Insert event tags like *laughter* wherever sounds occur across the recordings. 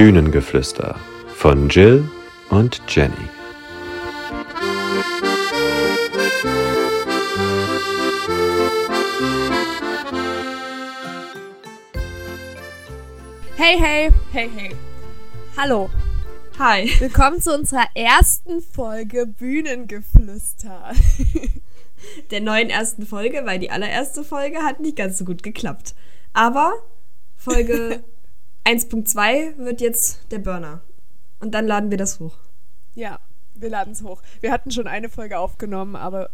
Bühnengeflüster von Jill und Jenny. Hey, hey, hey, hey. Hallo. Hi. Willkommen zu unserer ersten Folge Bühnengeflüster. *laughs* Der neuen ersten Folge, weil die allererste Folge hat nicht ganz so gut geklappt. Aber Folge *laughs* 1.2 wird jetzt der Burner. Und dann laden wir das hoch. Ja, wir laden es hoch. Wir hatten schon eine Folge aufgenommen, aber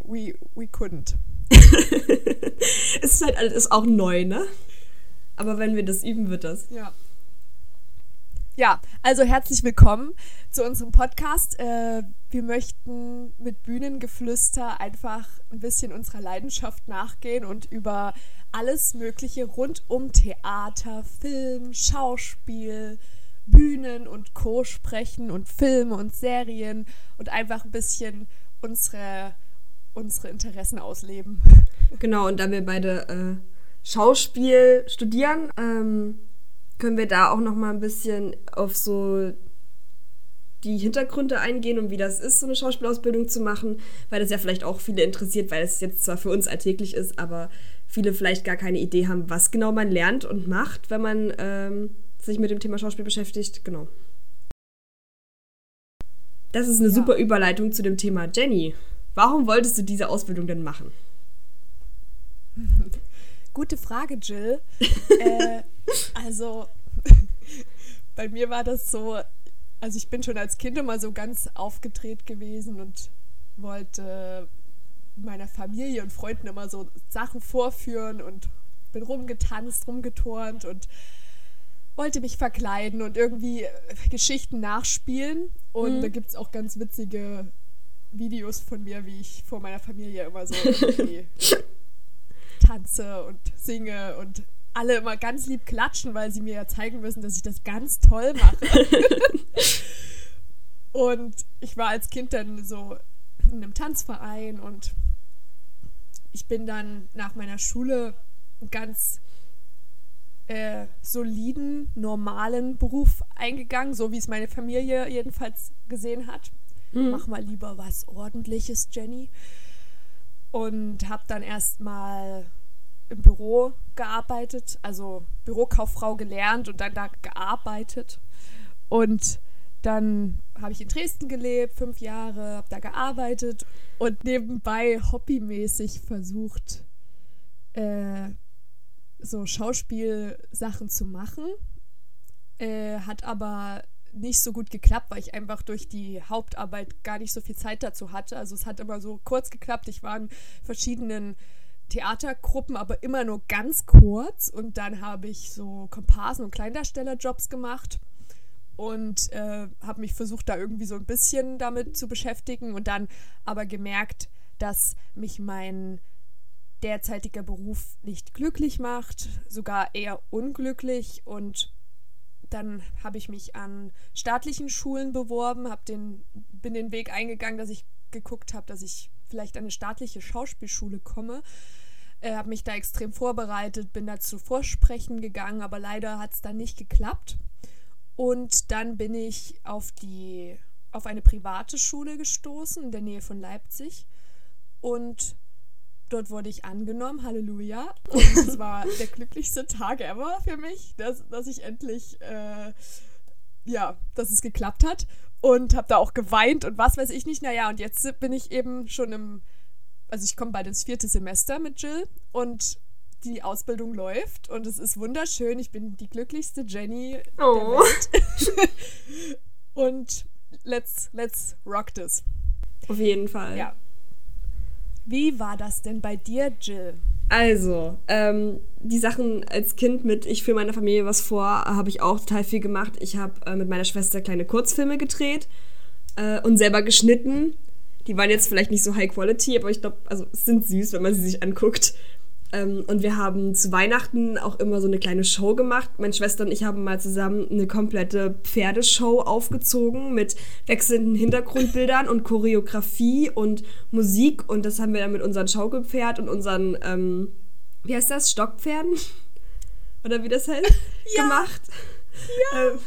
we, we couldn't. *laughs* es ist halt alles auch neu, ne? Aber wenn wir das üben, wird das. Ja. Ja, also herzlich willkommen zu unserem Podcast. Äh, wir möchten mit Bühnengeflüster einfach ein bisschen unserer Leidenschaft nachgehen und über alles Mögliche rund um Theater, Film, Schauspiel, Bühnen und Co. sprechen und Filme und Serien und einfach ein bisschen unsere, unsere Interessen ausleben. Genau, und da wir beide äh, Schauspiel studieren, ähm, können wir da auch noch mal ein bisschen auf so die Hintergründe eingehen und wie das ist, so eine Schauspielausbildung zu machen, weil das ja vielleicht auch viele interessiert, weil es jetzt zwar für uns alltäglich ist, aber viele vielleicht gar keine Idee haben, was genau man lernt und macht, wenn man ähm, sich mit dem Thema Schauspiel beschäftigt. Genau. Das ist eine ja. super Überleitung zu dem Thema Jenny. Warum wolltest du diese Ausbildung denn machen? *laughs* Gute Frage, Jill. *laughs* äh, also, *laughs* bei mir war das so, also ich bin schon als Kind immer so ganz aufgedreht gewesen und wollte meiner Familie und Freunden immer so Sachen vorführen und bin rumgetanzt, rumgeturnt und wollte mich verkleiden und irgendwie Geschichten nachspielen. Und mhm. da gibt es auch ganz witzige Videos von mir, wie ich vor meiner Familie immer so *laughs* tanze und singe und alle immer ganz lieb klatschen, weil sie mir ja zeigen müssen, dass ich das ganz toll mache. *laughs* und ich war als Kind dann so in einem Tanzverein und ich bin dann nach meiner Schule einen ganz äh, soliden, normalen Beruf eingegangen, so wie es meine Familie jedenfalls gesehen hat. Mhm. Mach mal lieber was Ordentliches, Jenny und habe dann erstmal im Büro gearbeitet, also Bürokauffrau gelernt und dann da gearbeitet. Und dann habe ich in Dresden gelebt, fünf Jahre, habe da gearbeitet und nebenbei hobbymäßig versucht, äh, so Schauspielsachen zu machen. Äh, hat aber nicht so gut geklappt, weil ich einfach durch die Hauptarbeit gar nicht so viel Zeit dazu hatte. Also es hat immer so kurz geklappt. Ich war in verschiedenen Theatergruppen, aber immer nur ganz kurz. Und dann habe ich so Komparsen- und Kleindarstellerjobs gemacht und äh, habe mich versucht, da irgendwie so ein bisschen damit zu beschäftigen und dann aber gemerkt, dass mich mein derzeitiger Beruf nicht glücklich macht, sogar eher unglücklich und dann habe ich mich an staatlichen Schulen beworben, hab den, bin den Weg eingegangen, dass ich geguckt habe, dass ich vielleicht an eine staatliche Schauspielschule komme. Äh, habe mich da extrem vorbereitet, bin da zu Vorsprechen gegangen, aber leider hat es dann nicht geklappt. Und dann bin ich auf die auf eine private Schule gestoßen in der Nähe von Leipzig und Dort wurde ich angenommen, Halleluja. Und es war *laughs* der glücklichste Tag ever für mich, dass, dass ich endlich, äh, ja, dass es geklappt hat. Und habe da auch geweint und was weiß ich nicht. Naja, und jetzt bin ich eben schon im, also ich komme bald ins vierte Semester mit Jill und die Ausbildung läuft und es ist wunderschön. Ich bin die glücklichste Jenny oh. der Welt. *laughs* *laughs* und let's, let's rock this. Auf jeden Fall. Ja. Wie war das denn bei dir, Jill? Also, ähm, die Sachen als Kind mit Ich führe meiner Familie was vor, habe ich auch total viel gemacht. Ich habe äh, mit meiner Schwester kleine Kurzfilme gedreht äh, und selber geschnitten. Die waren jetzt vielleicht nicht so high quality, aber ich glaube, also es sind süß, wenn man sie sich anguckt. Ähm, und wir haben zu Weihnachten auch immer so eine kleine Show gemacht. Meine Schwester und ich haben mal zusammen eine komplette Pferdeshow aufgezogen mit wechselnden Hintergrundbildern und Choreografie und Musik. Und das haben wir dann mit unseren Schaukelpferd und unseren, ähm, wie heißt das, Stockpferden? *laughs* Oder wie das heißt, ja. gemacht. Ja. Ähm,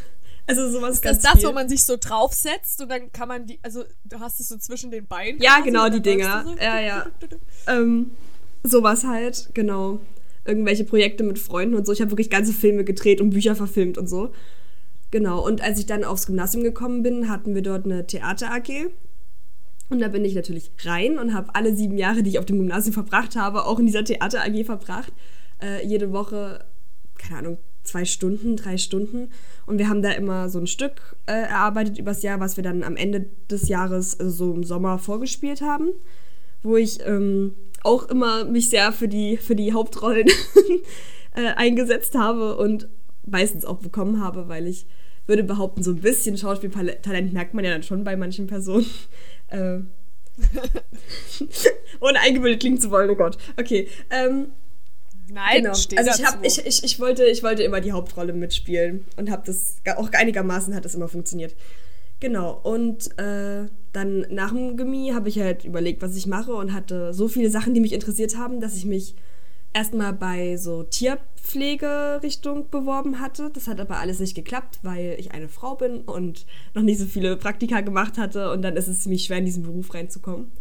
also sowas ist das das, viel. wo man sich so draufsetzt und dann kann man die, also du hast es so zwischen den Beinen. Ja, genau, die Dinger. So. Ja, ja. ähm, sowas halt, genau. Irgendwelche Projekte mit Freunden und so. Ich habe wirklich ganze Filme gedreht und Bücher verfilmt und so. Genau, und als ich dann aufs Gymnasium gekommen bin, hatten wir dort eine Theater-AG. Und da bin ich natürlich rein und habe alle sieben Jahre, die ich auf dem Gymnasium verbracht habe, auch in dieser Theater-AG verbracht. Äh, jede Woche, keine Ahnung, zwei Stunden, drei Stunden. Und wir haben da immer so ein Stück äh, erarbeitet übers Jahr, was wir dann am Ende des Jahres, also so im Sommer, vorgespielt haben. Wo ich ähm, auch immer mich sehr für die, für die Hauptrollen *laughs* äh, eingesetzt habe und meistens auch bekommen habe, weil ich würde behaupten, so ein bisschen Schauspieltalent merkt man ja dann schon bei manchen Personen. *laughs* Äh, *laughs* ohne eingebildet klingen zu wollen, oh Gott. Okay. Ähm, Nein, genau. also ich, hab, ich, ich, ich, wollte, ich wollte immer die Hauptrolle mitspielen und habe das auch einigermaßen hat das immer funktioniert. Genau, und äh, dann nach dem Gimmi habe ich halt überlegt, was ich mache und hatte so viele Sachen, die mich interessiert haben, dass ich mich erstmal bei so Tierpflegerichtung beworben hatte. Das hat aber alles nicht geklappt, weil ich eine Frau bin und noch nicht so viele Praktika gemacht hatte und dann ist es ziemlich schwer, in diesen Beruf reinzukommen.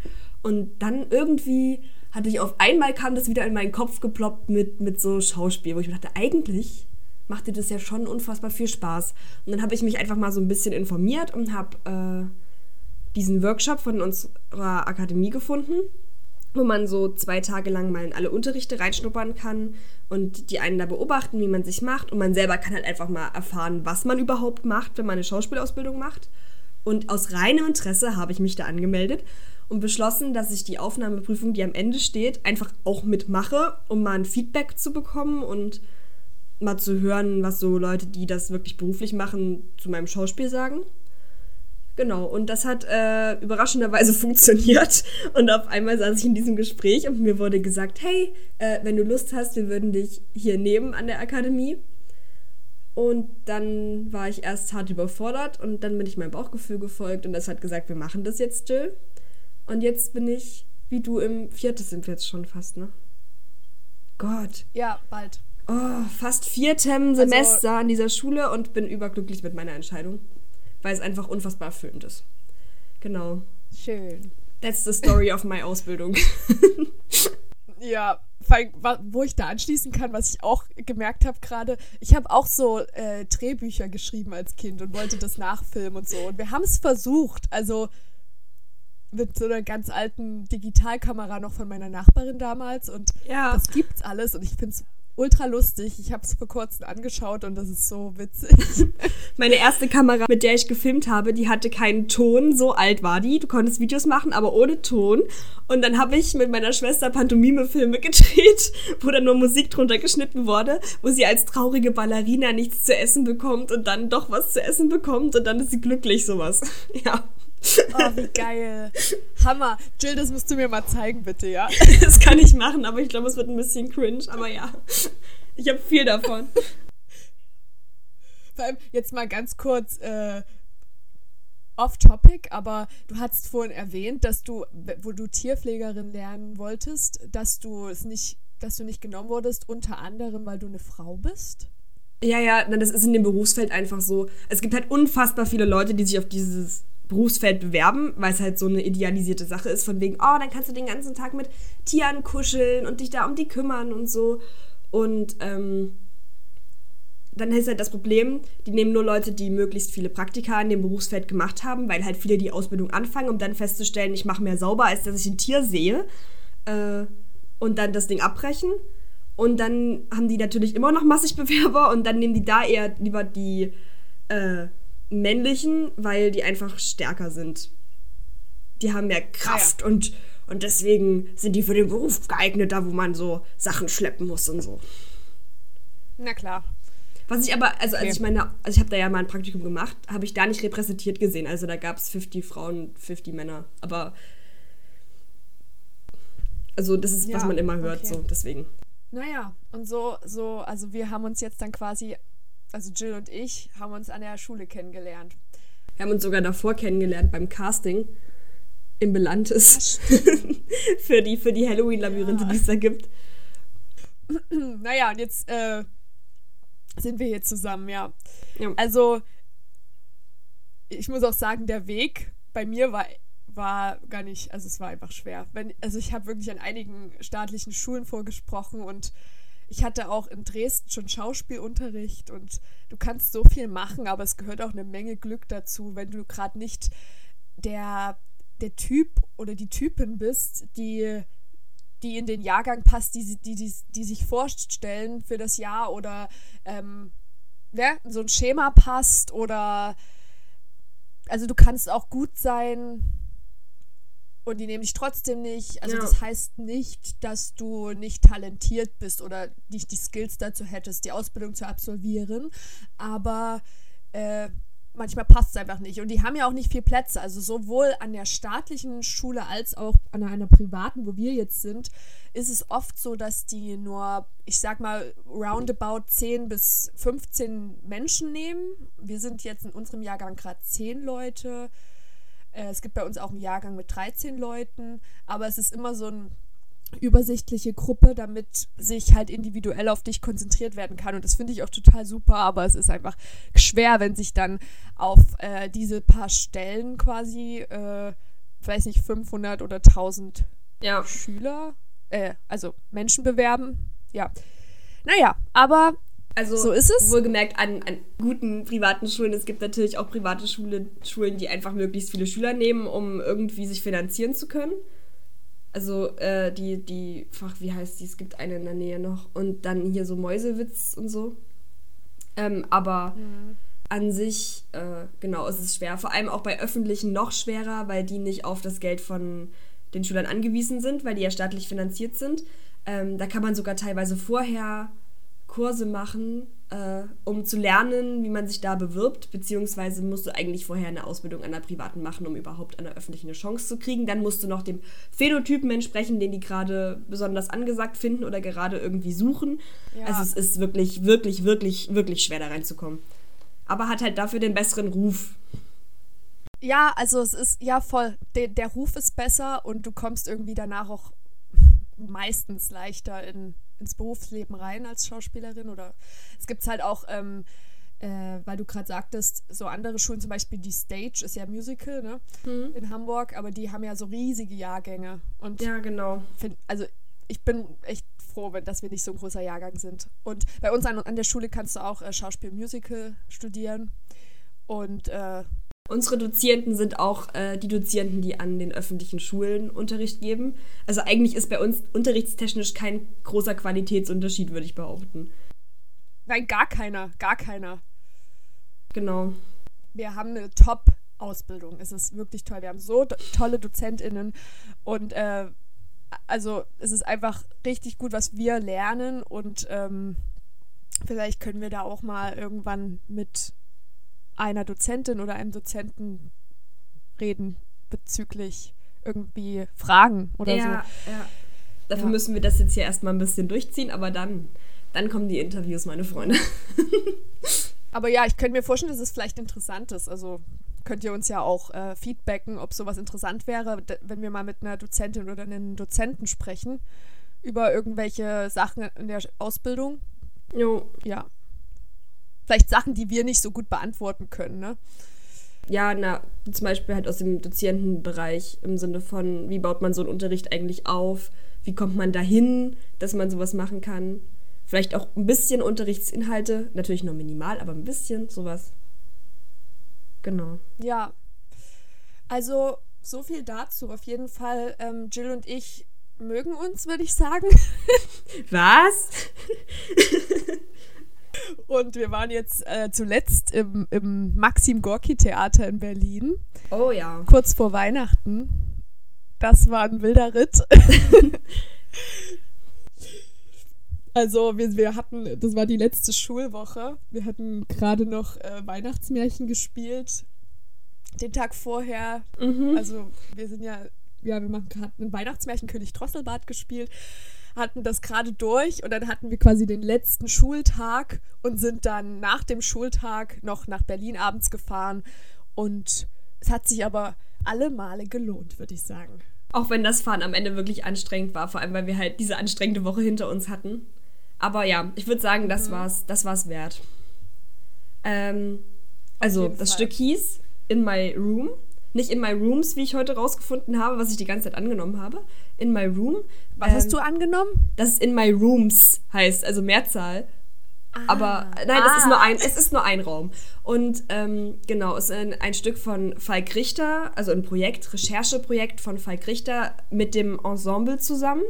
Und dann irgendwie hatte ich auf einmal kam das wieder in meinen Kopf geploppt mit, mit so Schauspiel, wo ich mir dachte, eigentlich macht dir das ja schon unfassbar viel Spaß. Und dann habe ich mich einfach mal so ein bisschen informiert und habe äh, diesen Workshop von unserer Akademie gefunden, wo man so zwei Tage lang mal in alle Unterrichte reinschnuppern kann und die einen da beobachten, wie man sich macht. Und man selber kann halt einfach mal erfahren, was man überhaupt macht, wenn man eine Schauspielausbildung macht. Und aus reinem Interesse habe ich mich da angemeldet und beschlossen, dass ich die Aufnahmeprüfung, die am Ende steht, einfach auch mitmache, um mal ein Feedback zu bekommen und mal zu hören, was so Leute, die das wirklich beruflich machen, zu meinem Schauspiel sagen. Genau, und das hat äh, überraschenderweise *laughs* funktioniert. Und auf einmal saß ich in diesem Gespräch und mir wurde gesagt, hey, äh, wenn du Lust hast, wir würden dich hier nehmen an der Akademie. Und dann war ich erst hart überfordert und dann bin ich meinem Bauchgefühl gefolgt und das hat gesagt, wir machen das jetzt, Jill. Und jetzt bin ich, wie du, im viertes sind wir jetzt schon fast, ne? Gott. Ja, bald. Oh, fast viertem also Semester also, an dieser Schule und bin überglücklich mit meiner Entscheidung, weil es einfach unfassbar erfüllend ist. Genau. Schön. That's the story of my Ausbildung. *laughs* ja, wo ich da anschließen kann, was ich auch gemerkt habe gerade, ich habe auch so äh, Drehbücher geschrieben als Kind und wollte das nachfilmen und so. Und wir haben es versucht. Also mit so einer ganz alten Digitalkamera noch von meiner Nachbarin damals und ja. das gibt's alles und ich finde es ultra lustig. Ich habe es vor kurzem angeschaut und das ist so witzig. *laughs* Meine erste Kamera, mit der ich gefilmt habe, die hatte keinen Ton. So alt war die. Du konntest Videos machen, aber ohne Ton. Und dann habe ich mit meiner Schwester Pantomime-Filme *laughs* gedreht, wo dann nur Musik drunter geschnitten wurde, wo sie als traurige Ballerina nichts zu essen bekommt und dann doch was zu essen bekommt und dann ist sie glücklich, sowas. *laughs* Ja. *laughs* Oh, wie geil. Hammer. Jill, das musst du mir mal zeigen, bitte, ja? *laughs* das kann ich machen, aber ich glaube, es wird ein bisschen cringe. Aber ja, ich habe viel davon. Vor allem jetzt mal ganz kurz äh, off-topic, aber du hast vorhin erwähnt, dass du, wo du Tierpflegerin lernen wolltest, dass du es nicht, dass du nicht genommen wurdest, unter anderem, weil du eine Frau bist. Ja, ja, das ist in dem Berufsfeld einfach so. Es gibt halt unfassbar viele Leute, die sich auf dieses Berufsfeld bewerben, weil es halt so eine idealisierte Sache ist, von wegen, oh, dann kannst du den ganzen Tag mit Tieren kuscheln und dich da um die kümmern und so. Und ähm, dann ist halt das Problem, die nehmen nur Leute, die möglichst viele Praktika in dem Berufsfeld gemacht haben, weil halt viele die Ausbildung anfangen, um dann festzustellen, ich mache mehr sauber, als dass ich ein Tier sehe. Äh, und dann das Ding abbrechen. Und dann haben die natürlich immer noch massig Bewerber und dann nehmen die da eher lieber die äh, männlichen, weil die einfach stärker sind. Die haben mehr Kraft ja. und, und deswegen sind die für den Beruf geeignet, da wo man so Sachen schleppen muss und so. Na klar. Was ich aber, also okay. als ich meine, also ich habe da ja mal ein Praktikum gemacht, habe ich da nicht repräsentiert gesehen. Also da gab es 50 Frauen, 50 Männer. Aber also das ist, ja, was man immer hört, okay. so deswegen. Naja, und so, so, also wir haben uns jetzt dann quasi also Jill und ich, haben uns an der Schule kennengelernt. Wir haben uns sogar davor kennengelernt beim Casting im Belantes. *laughs* für die, für die Halloween-Labyrinthe, ja. die es da gibt. *clears throat* naja, und jetzt äh, sind wir hier zusammen, ja. Ja. Also, ich muss auch sagen, der Weg bei mir war, war gar nicht, also es war einfach schwer. Wenn, also ich habe wirklich an einigen staatlichen Schulen vorgesprochen und ich hatte auch in Dresden schon Schauspielunterricht und du kannst so viel machen, aber es gehört auch eine Menge Glück dazu, wenn du gerade nicht der, der Typ oder die Typin bist, die, die in den Jahrgang passt, die, die, die, die sich vorstellen für das Jahr oder ähm, ne, so ein Schema passt oder also du kannst auch gut sein und die nehmen dich trotzdem nicht. Also Ja. das heißt nicht, dass du nicht talentiert bist oder nicht die Skills dazu hättest, die Ausbildung zu absolvieren. Aber äh, manchmal passt es einfach nicht. Und die haben ja auch nicht viel Plätze. Also sowohl an der staatlichen Schule als auch an einer privaten, wo wir jetzt sind, ist es oft so, dass die nur, ich sag mal, roundabout 10 bis 15 Menschen nehmen. Wir sind jetzt in unserem Jahrgang gerade 10 Leute. Äh, Es gibt bei uns auch einen Jahrgang mit 13 Leuten, aber es ist immer so eine übersichtliche Gruppe, damit sich halt individuell auf dich konzentriert werden kann. Und das finde ich auch total super, aber es ist einfach schwer, wenn sich dann auf äh, diese paar Stellen quasi, äh, weiß nicht, 500 oder 1000 Ja. Schüler, äh, also Menschen bewerben. Ja. Naja, aber Also So ist es. wohlgemerkt an, an guten privaten Schulen. Es gibt natürlich auch private Schule, Schulen, die einfach möglichst viele Schüler nehmen, um irgendwie sich finanzieren zu können. Also äh, die, die, ach, wie heißt die? Es gibt eine in der Nähe noch. Und dann hier so Mäusewitz und so. Ähm, aber an sich, äh, genau, es ist schwer. Vor allem auch bei öffentlichen noch schwerer, weil die nicht auf das Geld von den Schülern angewiesen sind, weil die ja staatlich finanziert sind. Ähm, da kann man sogar teilweise vorher Kurse machen, äh, um zu lernen, wie man sich da bewirbt, beziehungsweise musst du eigentlich vorher eine Ausbildung an einer privaten machen, um überhaupt an einer öffentlichen eine Chance zu kriegen. Dann musst du noch dem Phänotypen entsprechen, den die gerade besonders angesagt finden oder gerade irgendwie suchen. Ja. Also es ist wirklich, wirklich, wirklich, wirklich schwer da reinzukommen. Aber hat halt dafür den besseren Ruf. Ja, also es ist, ja voll, der, der Ruf ist besser und du kommst irgendwie danach auch meistens leichter in, ins Berufsleben rein als Schauspielerin oder es gibt halt auch, ähm, äh, weil du gerade sagtest, so andere Schulen, zum Beispiel die Stage ist ja Musical, ne, in Hamburg, aber die haben ja so riesige Jahrgänge und Ja, genau. find, also ich bin echt froh, wenn, dass wir nicht so ein großer Jahrgang sind. Und bei uns an, an der Schule kannst du auch äh, Schauspiel-Musical studieren und äh, Unsere Dozierenden sind auch äh, die Dozierenden, die an den öffentlichen Schulen Unterricht geben. Also eigentlich ist bei uns unterrichtstechnisch kein großer Qualitätsunterschied, würde ich behaupten. Nein, gar keiner, gar keiner. Genau. Wir haben eine Top-Ausbildung. Es ist wirklich toll. Wir haben so tolle DozentInnen und äh, also es ist einfach richtig gut, was wir lernen und ähm, vielleicht können wir da auch mal irgendwann mit einer Dozentin oder einem Dozenten reden bezüglich irgendwie Fragen oder ja, so. ja. Dafür Ja. müssen wir das jetzt hier erstmal ein bisschen durchziehen, aber dann, dann kommen die Interviews, meine Freunde. *laughs* Aber ja, ich könnte mir vorstellen, dass es vielleicht interessant ist. Also könnt ihr uns ja auch äh, feedbacken, ob sowas interessant wäre, wenn wir mal mit einer Dozentin oder einem Dozenten sprechen über irgendwelche Sachen in der Ausbildung. Jo. Ja. Vielleicht Sachen, die wir nicht so gut beantworten können, ne? Ja, na, zum Beispiel halt aus dem Dozientenbereich im Sinne von, wie baut man so einen Unterricht eigentlich auf? Wie kommt man dahin, dass man sowas machen kann? Vielleicht auch ein bisschen Unterrichtsinhalte, natürlich nur minimal, aber ein bisschen sowas. Genau. Ja. Also, so viel dazu. Auf jeden Fall, ähm, Jill und ich mögen uns, würde ich sagen. *laughs* Was? *laughs* Und wir waren jetzt äh, zuletzt im, im Maxim Gorki Theater in Berlin. Oh ja. kurz vor Weihnachten. Das war ein wilder Ritt. *laughs* also wir, wir hatten, das war die letzte Schulwoche. Wir hatten gerade noch äh, Weihnachtsmärchen gespielt. Den Tag vorher. Also wir sind ja, ja, wir machen gerade ein Weihnachtsmärchen König Drosselbart gespielt. Hatten das gerade durch und dann hatten wir quasi den letzten Schultag und sind dann nach dem Schultag noch nach Berlin abends gefahren. Und es hat sich aber alle Male gelohnt, würde ich sagen. Auch wenn das Fahren am Ende wirklich anstrengend war, vor allem weil wir halt diese anstrengende Woche hinter uns hatten. Aber ja, ich würde sagen, das war's, das war's wert. Ähm, also, das Fall. Stück hieß In My Room. Nicht In My Rooms, wie ich heute rausgefunden habe, was ich die ganze Zeit angenommen habe. In My Room. Was hast Ähm, du angenommen? dass es in my rooms heißt, also Mehrzahl. Aber nein, es ist Ah. nur ein, es ist nur ein Raum. Und ähm, genau, es ist ein, ein Stück von Falk Richter, also ein Projekt, Rechercheprojekt von Falk Richter mit dem Ensemble zusammen.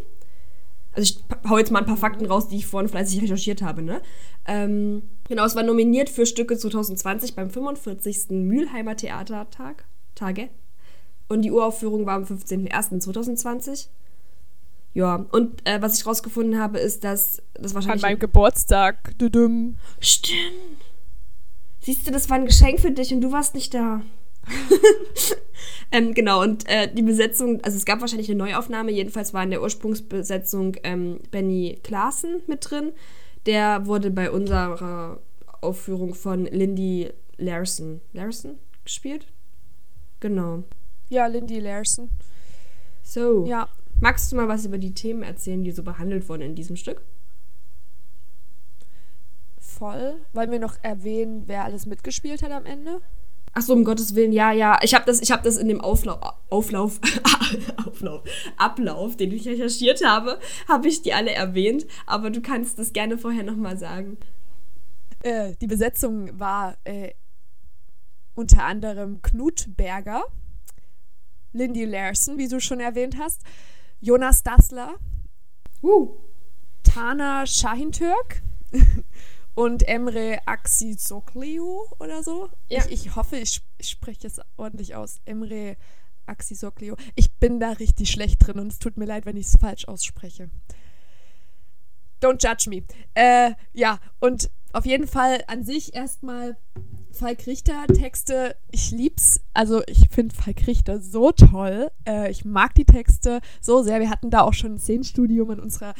Also ich hau jetzt mal ein paar Fakten raus, die ich vorhin fleißig recherchiert habe, ne? Ähm, genau, es war nominiert für Stücke 2020 beim 45. Mülheimer Theatertag, Tage. Und die Uraufführung war am 15.01.2020. Ja, und äh, was ich rausgefunden habe, ist, dass das An wahrscheinlich. meinem Geburtstag. Düdüm. Stimmt. Siehst du, das war ein Geschenk für dich und du warst nicht da. *laughs* ähm, genau, und äh, die Besetzung, also es gab wahrscheinlich eine Neuaufnahme, jedenfalls war in der Ursprungsbesetzung ähm, Benny Klaassen mit drin. Der wurde bei unserer Aufführung von Lindy Larson, Larson gespielt. Genau. Ja, Lindy Larson. So, Ja. magst du mal was über die Themen erzählen, die so behandelt wurden in diesem Stück? Voll. Wollen wir noch erwähnen, wer alles mitgespielt hat am Ende? Ach so, um Gottes Willen, ja, ja. Ich habe das, ich hab das in dem Auflauf, Auflauf, *laughs* Auflauf, Ablauf, den ich recherchiert habe, habe ich die alle erwähnt. Aber du kannst das gerne vorher nochmal sagen. Äh, die Besetzung war äh, unter anderem Knut Berger, Lindy Larson, wie du schon erwähnt hast, Jonas Dassler, Uh, Tana Shahintürk *laughs* und Emre Axisoglu oder so. Ja. Ich, ich hoffe, ich, ich spreche es ordentlich aus. Emre Axisoglu. Ich bin da richtig schlecht drin und es tut mir leid, wenn ich es falsch ausspreche. Don't judge me. Äh, ja, und auf jeden Fall an sich erstmal Falk Richter Texte. Ich lieb's. Also ich finde Falk Richter so toll. Äh, ich mag die Texte so sehr. Wir hatten da auch schon ein Szenenstudium in unserer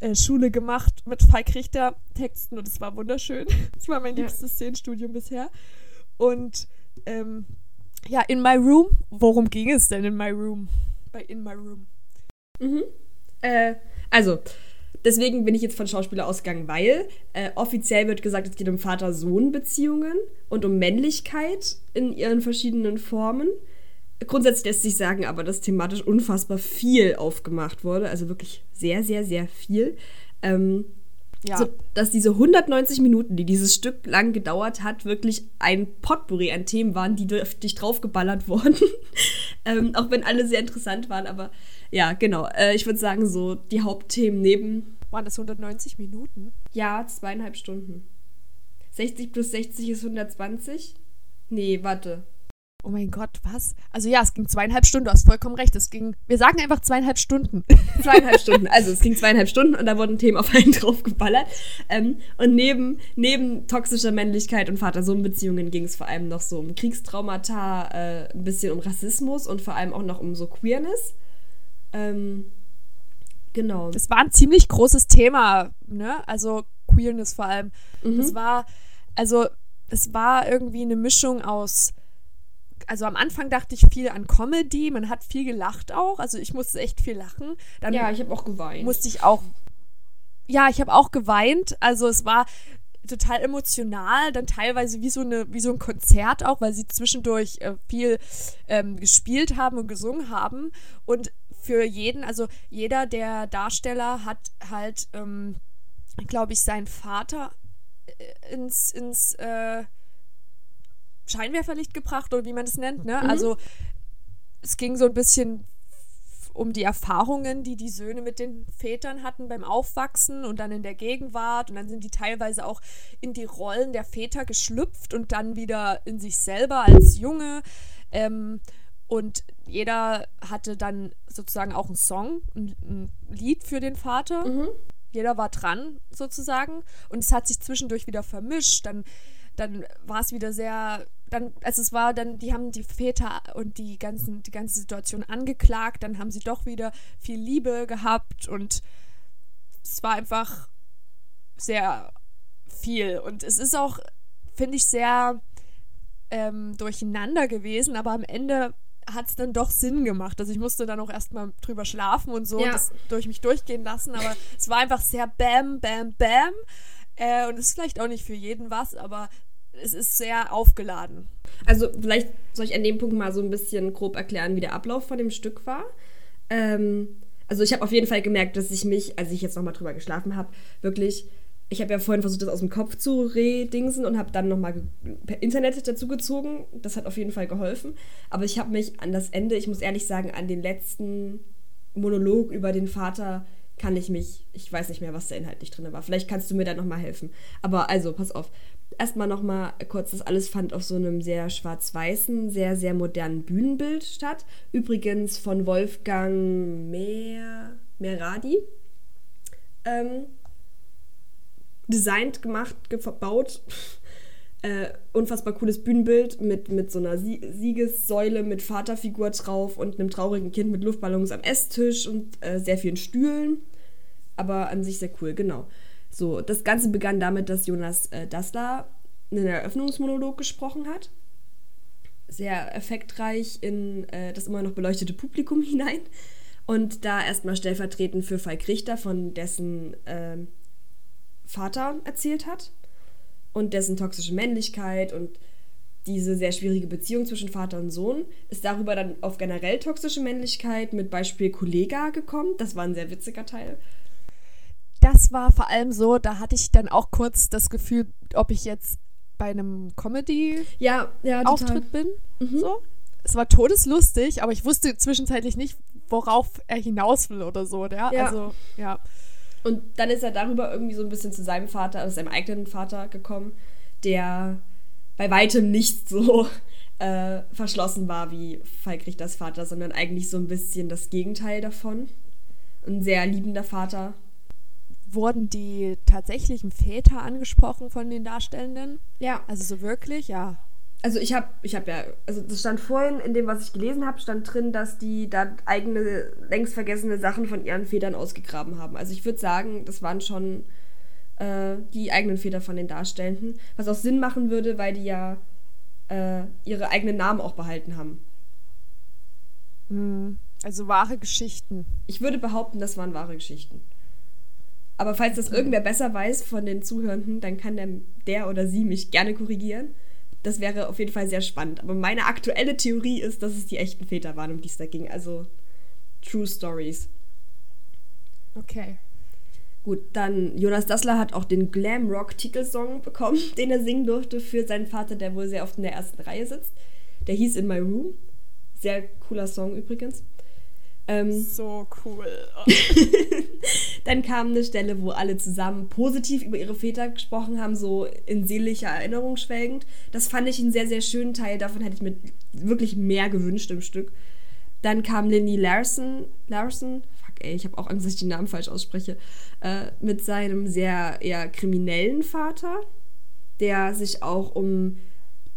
äh, Schule gemacht mit Falk Richter Texten und es war wunderschön. *laughs* Es war mein Ja. liebstes Szenenstudium bisher. Und ähm, ja, in my room. Worum ging es denn in my room? Bei In my room. äh, also, deswegen bin ich jetzt von Schauspieler ausgegangen, weil äh, offiziell wird gesagt, es geht um Vater-Sohn-Beziehungen und um Männlichkeit in ihren verschiedenen Formen. Grundsätzlich lässt sich sagen, aber dass thematisch unfassbar viel aufgemacht wurde, also wirklich sehr, sehr, sehr viel. Ähm, Ja. so, dass diese 190 Minuten, die dieses Stück lang gedauert hat, wirklich ein Potpourri an Themen waren, die dich draufgeballert *laughs* wurden. ähm, auch wenn alle sehr interessant waren, aber ja, genau. Äh, ich würde sagen, so die Hauptthemen neben, Waren das 190 Minuten? ja, zweieinhalb Stunden. 60 plus 60 ist 120? Nee, warte. Oh mein Gott, was? Also ja, es ging zweieinhalb Stunden, du hast vollkommen recht. Es ging, wir sagen einfach zweieinhalb Stunden. *laughs* Zweieinhalb Stunden. Also es ging zweieinhalb Stunden und da wurden Themen auf einen *laughs* draufgeballert. Ähm, und neben, neben toxischer Männlichkeit und Vater-Sohn-Beziehungen ging es vor allem noch so um Kriegstraumata, äh, ein bisschen um Rassismus und vor allem auch noch um so Queerness. Ähm, genau. Es war ein ziemlich großes Thema, ne? Also Queerness vor allem. Es war, also es war irgendwie eine Mischung aus. Also am Anfang dachte ich viel an Comedy, man hat viel gelacht auch, also ich musste echt viel lachen. Dann Ja, ich habe auch geweint. musste ich auch. Ja, ich habe auch geweint. Also es war total emotional, dann teilweise wie so, eine, wie so ein Konzert auch, weil sie zwischendurch äh, viel ähm, gespielt haben und gesungen haben. Und für jeden, also jeder der Darsteller hat halt, ähm, glaube ich, seinen Vater äh, ins, ins äh, Scheinwerferlicht gebracht oder wie man es nennt. Ne? Also es ging so ein bisschen um die Erfahrungen, die die Söhne mit den Vätern hatten beim Aufwachsen und dann in der Gegenwart. Und dann sind die teilweise auch in die Rollen der Väter geschlüpft und dann wieder in sich selber als Junge. Ähm, und jeder hatte dann sozusagen auch einen Song, ein, ein Lied für den Vater. Jeder war dran sozusagen. Und es hat sich zwischendurch wieder vermischt. Dann, dann war es wieder sehr dann, also es war dann, die haben die Väter und die ganzen, die ganze Situation angeklagt, dann haben sie doch wieder viel Liebe gehabt und es war einfach sehr viel. Und es ist auch, finde ich, sehr ähm, durcheinander gewesen, aber am Ende hat es dann doch Sinn gemacht. Also ich musste dann auch erstmal drüber schlafen und so Ja. und das durch mich durchgehen lassen. Aber es war einfach sehr bam, bam, bam. Äh, und es ist vielleicht auch nicht für jeden was, aber es ist sehr aufgeladen. Also vielleicht soll ich an dem Punkt mal so ein bisschen grob erklären, wie der Ablauf von dem Stück war. Ähm, also ich habe auf jeden Fall gemerkt, dass ich mich, als ich jetzt nochmal drüber geschlafen habe, wirklich, ich habe ja vorhin versucht, das aus dem Kopf zu redingsen und habe dann nochmal per Internet dazu gezogen. Das hat auf jeden Fall geholfen. Aber ich habe mich an das Ende, ich muss ehrlich sagen, an den letzten Monolog über den Vater kann ich mich, ich weiß nicht mehr, was da inhaltlich drin war. Vielleicht kannst du mir da nochmal helfen. Aber also, pass auf. Erstmal nochmal kurz, das alles fand auf so einem sehr schwarz-weißen, sehr, sehr modernen Bühnenbild statt. Übrigens von Wolfgang Mer Meradi. Ähm, designt, gemacht, gebaut. Äh, unfassbar cooles Bühnenbild mit, mit so einer Sie Siegessäule mit Vaterfigur drauf und einem traurigen Kind mit Luftballons am Esstisch und äh, sehr vielen Stühlen. Aber an sich sehr cool, genau. So, das Ganze begann damit, dass Jonas äh, Dassler einen Eröffnungsmonolog gesprochen hat. Sehr effektreich in äh, das immer noch beleuchtete Publikum *laughs* hinein. Und da erstmal stellvertretend für Falk Richter, von dessen ähm, Vater erzählt hat und dessen toxische Männlichkeit und diese sehr schwierige Beziehung zwischen Vater und Sohn, ist darüber dann auf generell toxische Männlichkeit mit Beispiel Kollega gekommen. Das war ein sehr witziger Teil. Das war vor allem so, da hatte ich dann auch kurz das Gefühl, ob ich jetzt bei einem Comedy Ja, ja, Auftritt bin. So. Es war todeslustig, aber ich wusste zwischenzeitlich nicht, worauf er hinaus will oder so. Ja? Ja. Also, ja. Und dann ist er darüber irgendwie so ein bisschen zu seinem Vater, also seinem eigenen Vater gekommen, der bei weitem nicht so *laughs* äh, verschlossen war wie Falk Richters Vater, sondern eigentlich so ein bisschen das Gegenteil davon. Ein sehr liebender Vater. Wurden die tatsächlichen Väter angesprochen von den Darstellenden? Ja. Also so wirklich, ja. Also ich habe ich hab ja, also das stand vorhin in dem, was ich gelesen habe, stand drin, dass die da eigene, längst vergessene Sachen von ihren Vätern ausgegraben haben. Also ich würde sagen, das waren schon äh, die eigenen Väter von den Darstellenden, was auch Sinn machen würde, weil die ja äh, ihre eigenen Namen auch behalten haben. Also wahre Geschichten. Ich würde behaupten, das waren wahre Geschichten. Aber falls das irgendwer besser weiß von den Zuhörenden, dann kann der, der oder sie mich gerne korrigieren. Das wäre auf jeden Fall sehr spannend. Aber meine aktuelle Theorie ist, dass es die echten Väter waren, um die es da ging. Also True Stories. Okay. Gut, dann Jonas Dassler hat auch den Glam Rock Titelsong bekommen, *laughs* den er singen durfte für seinen Vater, der wohl sehr oft in der ersten Reihe sitzt. Der hieß In My Room. Sehr cooler Song übrigens. Ähm, So cool. *laughs* Dann kam eine Stelle, wo alle zusammen positiv über ihre Väter gesprochen haben, so in seelischer Erinnerung schwelgend. Das fand ich einen sehr, sehr schönen Teil. Davon hätte ich mir wirklich mehr gewünscht im Stück. Dann kam Lindy Larson, Larson, fuck ey, ich habe auch Angst, dass ich den Namen falsch ausspreche, äh, mit seinem sehr eher kriminellen Vater, der sich auch um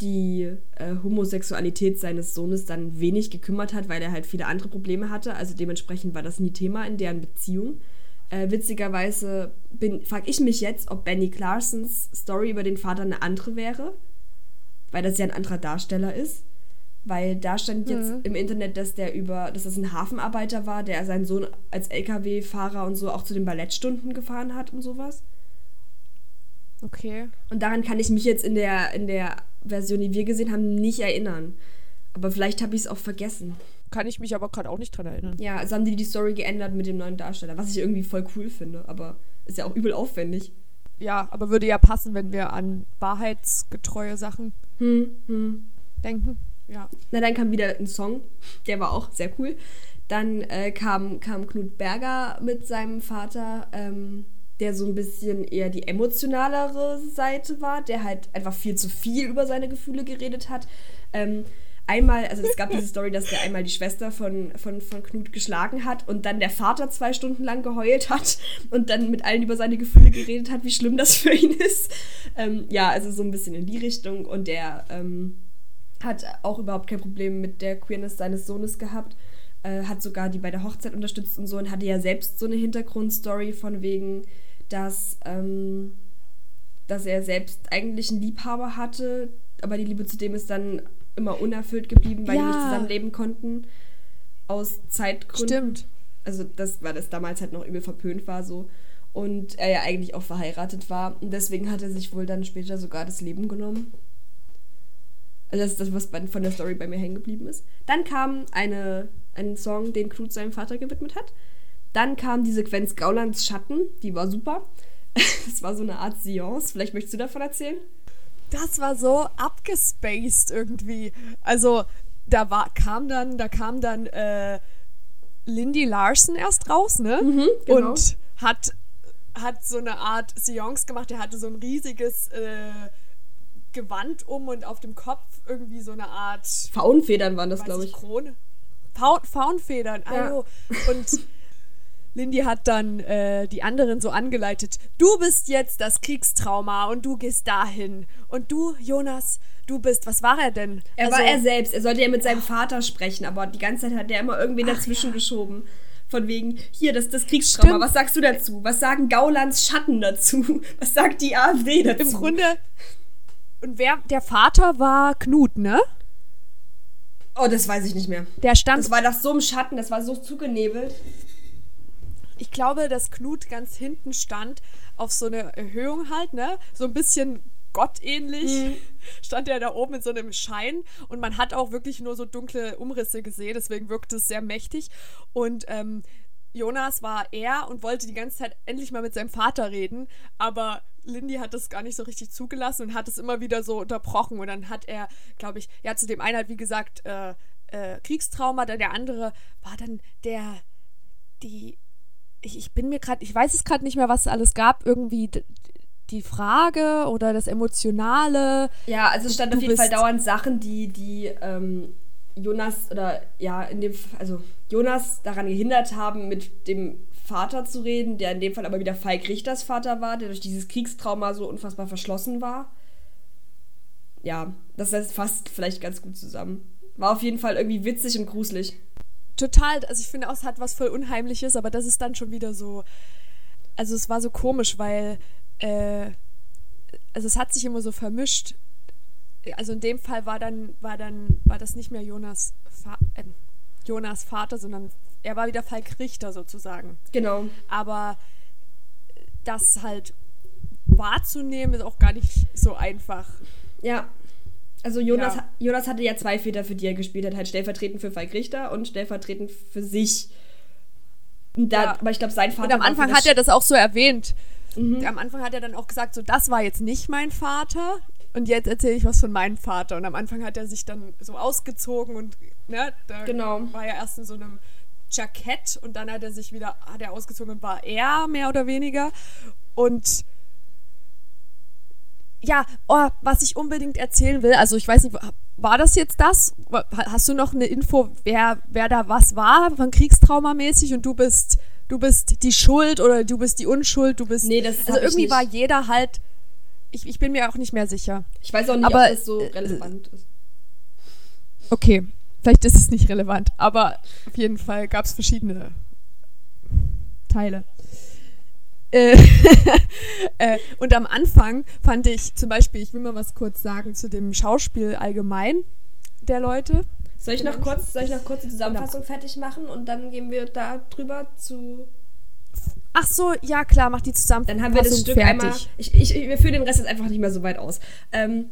die äh, Homosexualität seines Sohnes dann wenig gekümmert hat, weil er halt viele andere Probleme hatte. Also dementsprechend war das nie Thema in deren Beziehung. Äh, witzigerweise frage ich mich jetzt, ob Benny Clarsons Story über den Vater eine andere wäre, weil das ja ein anderer Darsteller ist. Weil da stand jetzt Mhm. im Internet, dass der über, dass das ein Hafenarbeiter war, der seinen Sohn als LKW-Fahrer und so auch zu den Ballettstunden gefahren hat und sowas. Okay. Und daran kann ich mich jetzt in der, in der Version, die wir gesehen haben, nicht erinnern. Aber vielleicht habe ich es auch vergessen. Kann ich mich aber gerade auch nicht dran erinnern. Ja, also haben die die Story geändert mit dem neuen Darsteller, was ich irgendwie voll cool finde, aber ist ja auch übel aufwendig. Ja, aber würde ja passen, wenn wir an wahrheitsgetreue Sachen Hm, hm. denken. Ja. Na, dann kam wieder ein Song, der war auch sehr cool. Dann äh, kam, kam Knut Berger mit seinem Vater, ähm, der so ein bisschen eher die emotionalere Seite war, der halt einfach viel zu viel über seine Gefühle geredet hat. Ähm, einmal, also es gab diese Story, dass der einmal die Schwester von, von, von Knut geschlagen hat und dann der Vater zwei Stunden lang geheult hat und dann mit allen über seine Gefühle geredet hat, wie schlimm das für ihn ist. Ähm, ja, also so ein bisschen in die Richtung und der ähm, hat auch überhaupt kein Problem mit der Queerness seines Sohnes gehabt. Äh, hat sogar die bei der Hochzeit unterstützt und so und hatte ja selbst so eine Hintergrundstory von wegen, dass, ähm, dass er selbst eigentlich einen Liebhaber hatte, aber die Liebe zu dem ist dann immer unerfüllt geblieben, weil die nicht Ja. zusammenleben konnten. Aus Zeitgründen. Stimmt. Also das, weil das damals halt noch übel verpönt war so. Und er ja eigentlich auch verheiratet war. Und deswegen hat er sich wohl dann später sogar das Leben genommen. Also das ist das, was von der Story bei mir hängen geblieben ist. Dann kam eine, ein Song, den Knut seinem Vater gewidmet hat. Dann kam die Sequenz Gaulands Schatten, die war super. *laughs* Das war so eine Art Seance. Vielleicht möchtest du davon erzählen? Das war so abgespaced irgendwie. Also, da war, kam dann, da kam dann äh, Lindy Larson erst raus, ne? genau. Und hat, hat so eine Art Seance gemacht. Er hatte so ein riesiges äh, Gewand um und auf dem Kopf irgendwie so eine Art Faunfedern waren das, glaube ich. Krone. Faun, Faunfedern, Ja. Und Lindy hat dann äh, die anderen so angeleitet. Du bist jetzt das Kriegstrauma und du gehst dahin. Und du, Jonas, du bist, was war er denn? Er Also, war er selbst. Er sollte ja mit seinem Vater sprechen, aber die ganze Zeit hat er immer irgendwen dazwischen geschoben. Von wegen, hier, das ist das Kriegstrauma. Stimmt. Was sagst du dazu? Was sagen Gaulands Schatten dazu? *laughs* Was sagt die AfD dazu? Im Grunde. Und wer, der Vater war Knut, ne? Oh, das weiß ich nicht mehr. Der stand, Das war doch so im Schatten, das war so zugenebelt. ich glaube, dass Knut ganz hinten stand, auf so eine Erhöhung halt, ne? So ein bisschen gottähnlich *laughs* stand er da oben in so einem Schein und man hat auch wirklich nur so dunkle Umrisse gesehen, deswegen wirkte es sehr mächtig. Und ähm, Jonas war er und wollte die ganze Zeit endlich mal mit seinem Vater reden, aber Lindy hat das gar nicht so richtig zugelassen und hat es immer wieder so unterbrochen. Und dann hat er, glaube ich, ja, zu dem einen hat, wie gesagt, äh, äh, Kriegstrauma, dann der andere war dann der, die, ich, ich bin mir gerade, ich weiß es gerade nicht mehr, was es alles gab, irgendwie die Frage oder das Emotionale. Ja, also es stand Du auf jeden Fall dauernd Sachen, die, die ähm, Jonas oder ja, in dem also Jonas daran gehindert haben, mit dem Vater zu reden, der in dem Fall aber wieder Falk Richters Vater war, der durch dieses Kriegstrauma so unfassbar verschlossen war. Ja, das fasst vielleicht ganz gut zusammen. War auf jeden Fall irgendwie witzig und gruselig. Total, also ich finde auch, es hat was voll Unheimliches, aber das ist dann schon wieder so. Also es war so komisch, weil äh, also es hat sich immer so vermischt. Also in dem Fall war dann, war dann, war das nicht mehr Jonas, Va äh, Jonas Vater, sondern er war wieder Falk Richter sozusagen. Genau. Aber das halt wahrzunehmen ist auch gar nicht so einfach. Ja. Also Jonas, Ja. Jonas hatte ja zwei Väter, für die er gespielt hat. Halt stellvertretend für Falk Richter und stellvertretend für sich. Und da, Ja. Aber ich glaube, sein Vater Und am Anfang hat er das auch so erwähnt. Mhm. Am Anfang hat er dann auch gesagt, so das war jetzt nicht mein Vater und jetzt erzähle ich was von meinem Vater. Und am Anfang hat er sich dann so ausgezogen und ne, da Genau. war er erst in so einem Jackett und dann hat er sich wieder, hat er ausgezogen und war er mehr oder weniger. Und ja, oh, was ich unbedingt erzählen will, also ich weiß nicht, war das jetzt das? Hast du noch eine Info, wer, wer da was war, von Kriegstraumamäßig und du bist, du bist die Schuld oder du bist die Unschuld, du bist. Nee, das Also irgendwie nicht. war jeder halt. Ich, ich bin mir auch nicht mehr sicher. Ich weiß auch nicht, Aber, ob das so äh, relevant ist. Okay, vielleicht ist es nicht relevant, aber auf jeden Fall gab es verschiedene Teile. Äh, *laughs* äh, und am Anfang fand ich zum Beispiel, ich will mal was kurz sagen zu dem Schauspiel allgemein der Leute. Soll ich noch kurz, soll ich noch kurz die Zusammenfassung fertig machen und dann gehen wir da drüber zu. Ach so, ja klar, mach die Zusammenfassung Dann haben wir das Stück fertig. einmal. Ich, ich, wir führen den Rest jetzt einfach nicht mehr so weit aus. Ähm,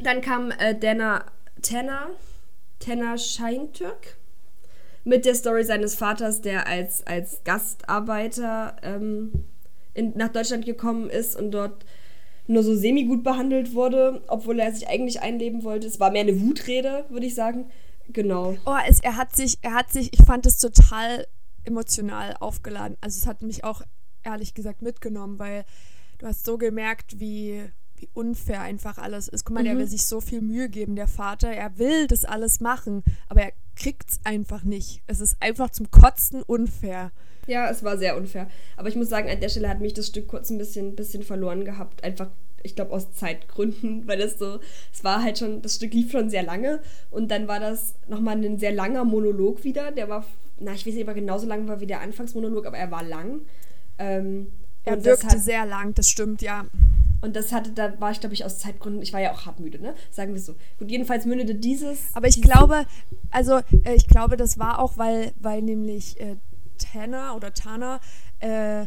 dann kam äh, Dana Tenna, Tenna Scheintürk mit der Story seines Vaters, der als, als Gastarbeiter ähm, in, nach Deutschland gekommen ist und dort nur so semi-gut behandelt wurde, obwohl er sich eigentlich einleben wollte. Es war mehr eine Wutrede, würde ich sagen. Genau. Oh, es, er hat sich, er hat sich, ich fand es total emotional aufgeladen. Also es hat mich auch ehrlich gesagt mitgenommen, weil du hast so gemerkt, wie, wie unfair einfach alles ist. Guck mal, der will sich so viel Mühe geben, der Vater. Er will das alles machen, aber er kriegt es einfach nicht. Es ist einfach zum Kotzen unfair. Ja, es war sehr unfair. Aber ich muss sagen, an der Stelle hat mich das Stück kurz ein bisschen, bisschen verloren gehabt. Einfach, ich glaube, aus Zeitgründen, *laughs* weil das so, es war halt schon, das Stück lief schon sehr lange und dann war das nochmal ein sehr langer Monolog wieder. Der war, na, ich weiß nicht, ob er genauso lang war wie der Anfangsmonolog, aber er war lang. Ähm, Er wirkte hat- sehr lang, das stimmt, ja. Und das hatte, da war ich, glaube ich, aus Zeitgründen, ich war ja auch hartmüde, ne? Sagen wir so. Gut, jedenfalls mündete dieses. Aber ich dieses- glaube, also äh, ich glaube, das war auch, weil, weil nämlich äh, Tanner oder Tana äh,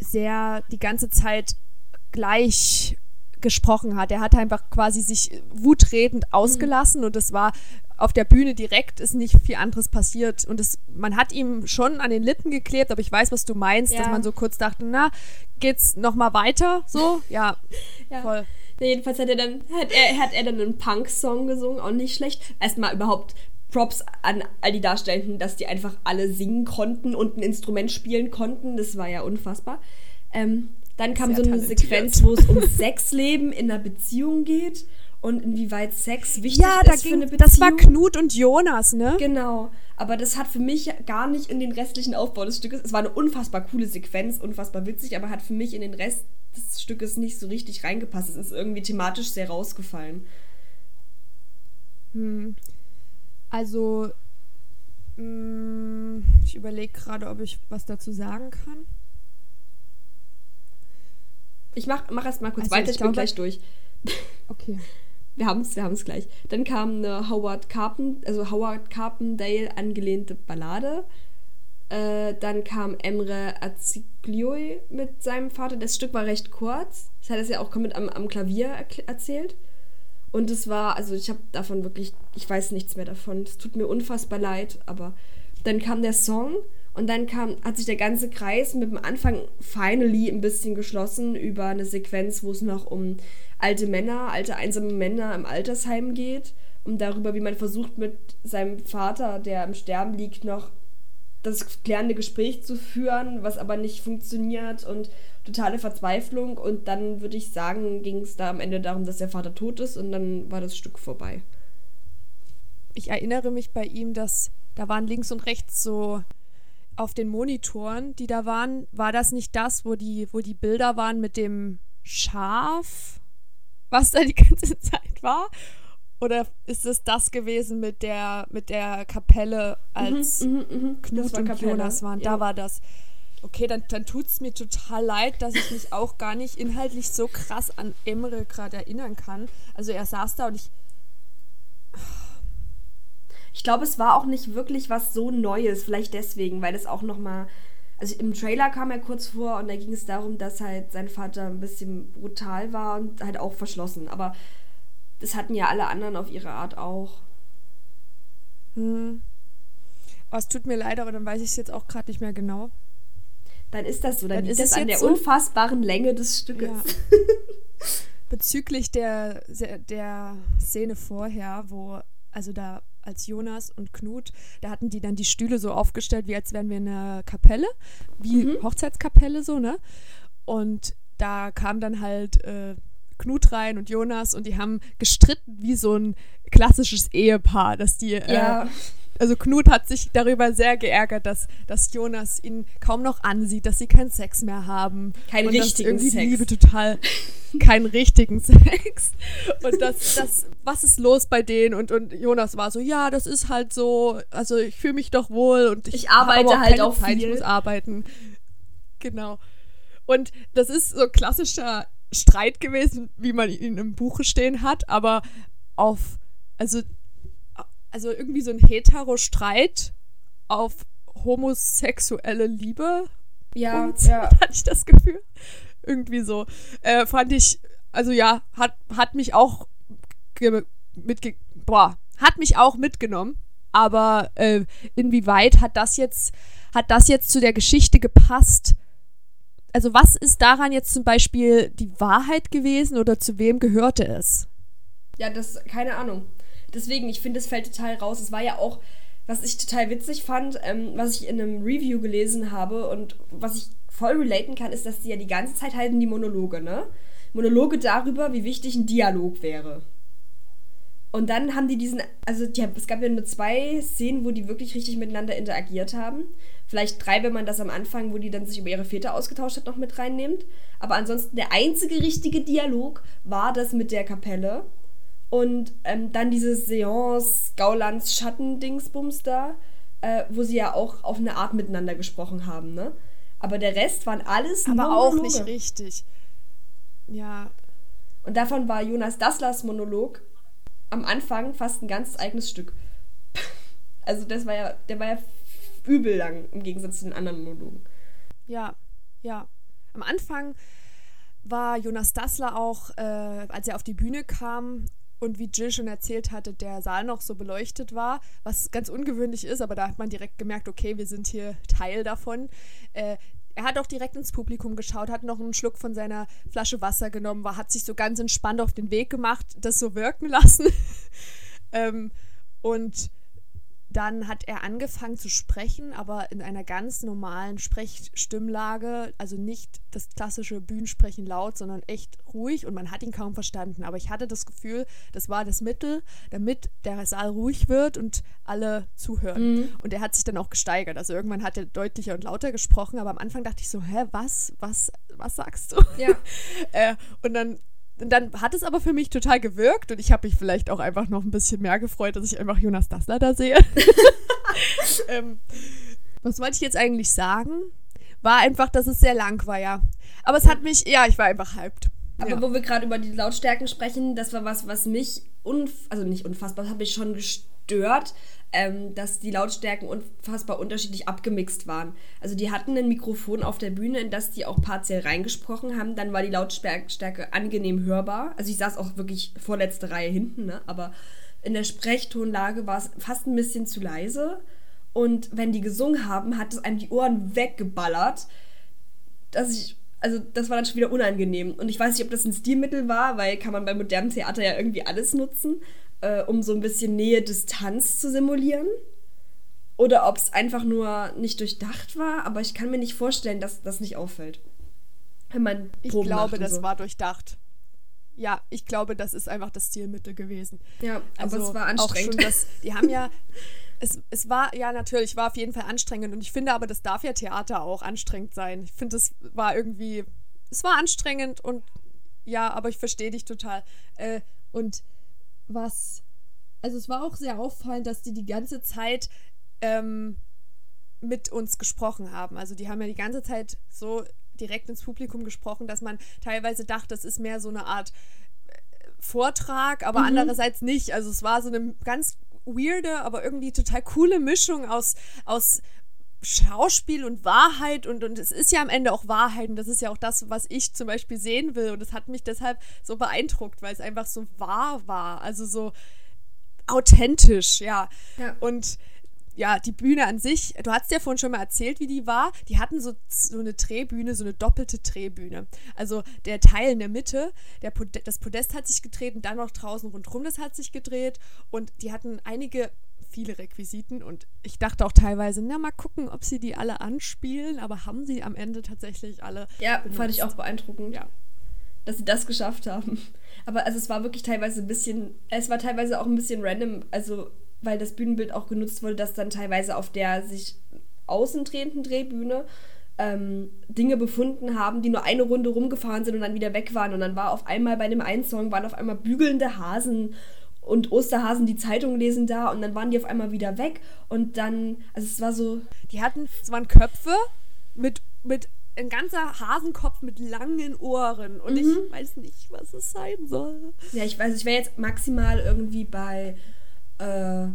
sehr die ganze Zeit gleich gesprochen hat. Er hat einfach quasi sich wutredend ausgelassen und es war auf der Bühne direkt ist nicht viel anderes passiert und es, man hat ihm schon an den Lippen geklebt, aber ich weiß, was du meinst, dass Ja. man so kurz dachte, na, geht's noch mal weiter? So, ja, Ja. voll. Ja, jedenfalls hat er dann, hat er, hat er dann einen Punk-Song gesungen, auch nicht schlecht. Erstmal überhaupt Props an all die Darstellenden, dass die einfach alle singen konnten und ein Instrument spielen konnten. Das war ja unfassbar. Ähm, dann kam Sehr so eine talentiert. Sequenz, wo es um Sexleben in einer Beziehung geht und inwieweit Sex wichtig Ja, da ist für eine ging, Beziehung. das war Knut und Jonas, ne? Genau. Aber das hat für mich gar nicht in den restlichen Aufbau des Stückes. Es war eine unfassbar coole Sequenz, unfassbar witzig, aber hat für mich in den Rest des Stückes nicht so richtig reingepasst. Es ist irgendwie thematisch sehr rausgefallen. Hm. Also, mh, ich überlege gerade, ob ich was dazu sagen kann. Ich mach, mach erst mal kurz Also weiter, ich bin gleich durch. *laughs* Okay. Wir haben es wir haben's gleich. Dann kam eine Howard Carpen, also Howard Carpendale angelehnte Ballade. Äh, dann kam Emre Aziglioi mit seinem Vater. Das Stück war recht kurz. Das hat er ja auch komplett am, am Klavier erzählt. Und es war, also ich habe davon wirklich, ich weiß nichts mehr davon. Es tut mir unfassbar leid, aber dann kam der Song und dann kam, hat sich der ganze Kreis mit dem Anfang finally ein bisschen geschlossen über eine Sequenz, wo es noch um alte Männer, alte einsame Männer im Altersheim geht, um darüber, wie man versucht mit seinem Vater, der im Sterben liegt, noch das klärende Gespräch zu führen, was aber nicht funktioniert und totale Verzweiflung. Und dann würde ich sagen, ging es da am Ende darum, dass der Vater tot ist und dann war das Stück vorbei. Ich erinnere mich bei ihm, dass da waren links und rechts so auf den Monitoren, die da waren, war das nicht das, wo die, wo die Bilder waren mit dem Schaf, was da die ganze *laughs* Zeit war? Oder ist es das gewesen mit der, mit der Kapelle, als Mhm, mhm, Knut das war und Kapelle. Jonas waren? Ja. Da war das. Okay, dann, dann tut es mir total leid, dass ich mich auch gar nicht inhaltlich so krass an Emre gerade erinnern kann. Also er saß da und ich, Ich glaube, es war auch nicht wirklich was so Neues, vielleicht deswegen, weil es auch noch mal also im Trailer kam er kurz vor und da ging es darum, dass halt sein Vater ein bisschen brutal war und halt auch verschlossen, aber das hatten ja alle anderen auf ihre Art auch. hm. Oh, es tut mir leid, aber dann weiß ich es jetzt auch gerade nicht mehr genau. Dann ist das so, dann, Dann liegt ist das es an der so? unfassbaren Länge des Stückes. Ja. *laughs* Bezüglich der, der Szene vorher, wo, also da als Jonas und Knut, da hatten die dann die Stühle so aufgestellt, wie als wären wir in einer Kapelle, wie Mhm. Hochzeitskapelle so, ne? Und da kam dann halt äh, Knut rein und Jonas und die haben gestritten wie so ein klassisches Ehepaar, dass die äh, Ja. Also Knut hat sich darüber sehr geärgert, dass, dass Jonas ihn kaum noch ansieht, dass sie keinen Sex mehr haben. Keinen und dass richtigen irgendwie die Sex. Liebe total *laughs* keinen richtigen *laughs* Sex. Und das, das, was ist los bei denen? Und, und Jonas war so, ja, das ist halt so, also ich fühle mich doch wohl und ich, Ich arbeite aber halt auch Zeit, viel. ich muss arbeiten. Genau. Und das ist so klassischer Streit gewesen, wie man ihn im Buche stehen hat, aber auf, also also irgendwie so ein hetero-Streit auf homosexuelle Liebe. Ja, Und ja. *laughs* hatte ich das Gefühl. Irgendwie so. Äh, fand ich, also ja, hat, hat mich auch ge mitge boah, hat mich auch mitgenommen. Aber äh, inwieweit hat das jetzt, hat das jetzt zu der Geschichte gepasst? Also was ist daran jetzt zum Beispiel die Wahrheit gewesen oder zu wem gehörte es? Ja, das, keine Ahnung. Deswegen, ich finde, es fällt total raus. Es war ja auch, was ich total witzig fand, ähm, was ich in einem Review gelesen habe und was ich voll relaten kann, ist, dass die ja die ganze Zeit halten die Monologe, ne? Monologe darüber, wie wichtig ein Dialog wäre. Und dann haben die diesen, also die, es gab ja nur zwei Szenen, wo die wirklich richtig miteinander interagiert haben. Vielleicht drei, wenn man das am Anfang, wo die dann sich über ihre Väter ausgetauscht hat, noch mit reinnimmt. Aber ansonsten der einzige richtige Dialog war das mit der Kapelle. Und ähm, dann dieses Seance, Gaulands, Schattendingsbums da, äh, wo sie ja auch auf eine Art miteinander gesprochen haben, ne? Aber der Rest waren alles Aber auch Monologe. nicht richtig. Ja. Und davon war Jonas Dasslers Monolog am Anfang fast ein ganz eigenes Stück. *laughs* Also das war ja, der war ja übel lang im Gegensatz zu den anderen Monologen. Ja, ja. Am Anfang war Jonas Dassler auch, äh, als er auf die Bühne kam und wie Jill schon erzählt hatte, der Saal noch so beleuchtet war, was ganz ungewöhnlich ist, aber da hat man direkt gemerkt, okay, wir sind hier Teil davon. Äh, er hat auch direkt ins Publikum geschaut, hat noch einen Schluck von seiner Flasche Wasser genommen, war, hat sich so ganz entspannt auf den Weg gemacht, das so wirken lassen. *laughs* ähm, und dann hat er angefangen zu sprechen, aber in einer ganz normalen Sprechstimmlage, also nicht das klassische Bühnensprechen laut, sondern echt ruhig und man hat ihn kaum verstanden. Aber ich hatte das Gefühl, das war das Mittel, damit der Saal ruhig wird und alle zuhören. Mhm. Und er hat sich dann auch gesteigert. Also irgendwann hat er deutlicher und lauter gesprochen, aber am Anfang dachte ich so, hä, was, was, was sagst du? Ja. *laughs* äh, und dann dann hat es aber für mich total gewirkt und ich habe mich vielleicht auch einfach noch ein bisschen mehr gefreut, dass ich einfach Jonas Dassler da sehe. *laughs* ähm, was wollte ich jetzt eigentlich sagen? War einfach, dass es sehr lang war, ja. Aber es hat mich, ja, ich war einfach hyped. Aber ja. wo wir gerade über die Lautstärken sprechen, das war was, was mich, unf also nicht unfassbar, das hat mich schon gestört, ähm, dass die Lautstärken unfassbar unterschiedlich abgemixt waren. Also die hatten ein Mikrofon auf der Bühne, in das die auch partiell reingesprochen haben. Dann war die Lautstärke angenehm hörbar. Also ich saß auch wirklich vorletzte Reihe hinten, ne? aber in der Sprechtonlage war es fast ein bisschen zu leise. Und wenn die gesungen haben, hat es einem die Ohren weggeballert, dass ich also das war dann schon wieder unangenehm. Und ich weiß nicht, ob das ein Stilmittel war, weil kann man beim modernen Theater ja irgendwie alles nutzen äh, um so ein bisschen Nähe-Distanz zu simulieren. Oder ob es einfach nur nicht durchdacht war, aber ich kann mir nicht vorstellen, dass das nicht auffällt. Wenn man ich glaube, das so. war durchdacht. Ja, ich glaube, das ist einfach das Stilmittel gewesen. Ja, also aber es war anstrengend. Auch schon das, *laughs* die haben ja, es, es war, ja natürlich, war auf jeden Fall anstrengend und ich finde aber, das darf ja Theater auch anstrengend sein. Ich finde, es war irgendwie, es war anstrengend und ja, aber ich verstehe dich total. Äh, und was. Also es war auch sehr auffallend, dass die die ganze Zeit ähm, mit uns gesprochen haben. Also die haben ja die ganze Zeit so direkt ins Publikum gesprochen, dass man teilweise dachte, das ist mehr so eine Art äh, Vortrag, aber mhm. andererseits nicht. Also es war so eine ganz weirde, aber irgendwie total coole Mischung aus, aus Schauspiel und Wahrheit und, und es ist ja am Ende auch Wahrheit und das ist ja auch das, was ich zum Beispiel sehen will und es hat mich deshalb so beeindruckt, weil es einfach so wahr war, also so authentisch, ja. ja. Und ja, die Bühne an sich, du hast ja vorhin schon mal erzählt, wie die war. Die hatten so, so eine Drehbühne, so eine doppelte Drehbühne. Also der Teil in der Mitte, der Pod das Podest hat sich gedreht und dann noch draußen rundherum, das hat sich gedreht. Und die hatten einige viele Requisiten und ich dachte auch teilweise, na mal gucken, ob sie die alle anspielen, aber haben sie am Ende tatsächlich alle. Ja, benutzt. fand ich auch beeindruckend. Ja. Dass sie das geschafft haben. *laughs* Aber also es war wirklich teilweise ein bisschen, es war teilweise auch ein bisschen random, also weil das Bühnenbild auch genutzt wurde, dass dann teilweise auf der sich außen drehenden Drehbühne ähm, Dinge befunden haben, die nur eine Runde rumgefahren sind und dann wieder weg waren. Und dann war auf einmal bei dem einen Song waren auf einmal bügelnde Hasen und Osterhasen die Zeitung lesen da und dann waren die auf einmal wieder weg und dann, also es war so. Die hatten, es waren Köpfe mit, mit ein ganzer Hasenkopf mit langen Ohren und mhm. ich weiß nicht, was es sein soll. Ja, ich weiß, ich wäre jetzt maximal irgendwie bei, äh,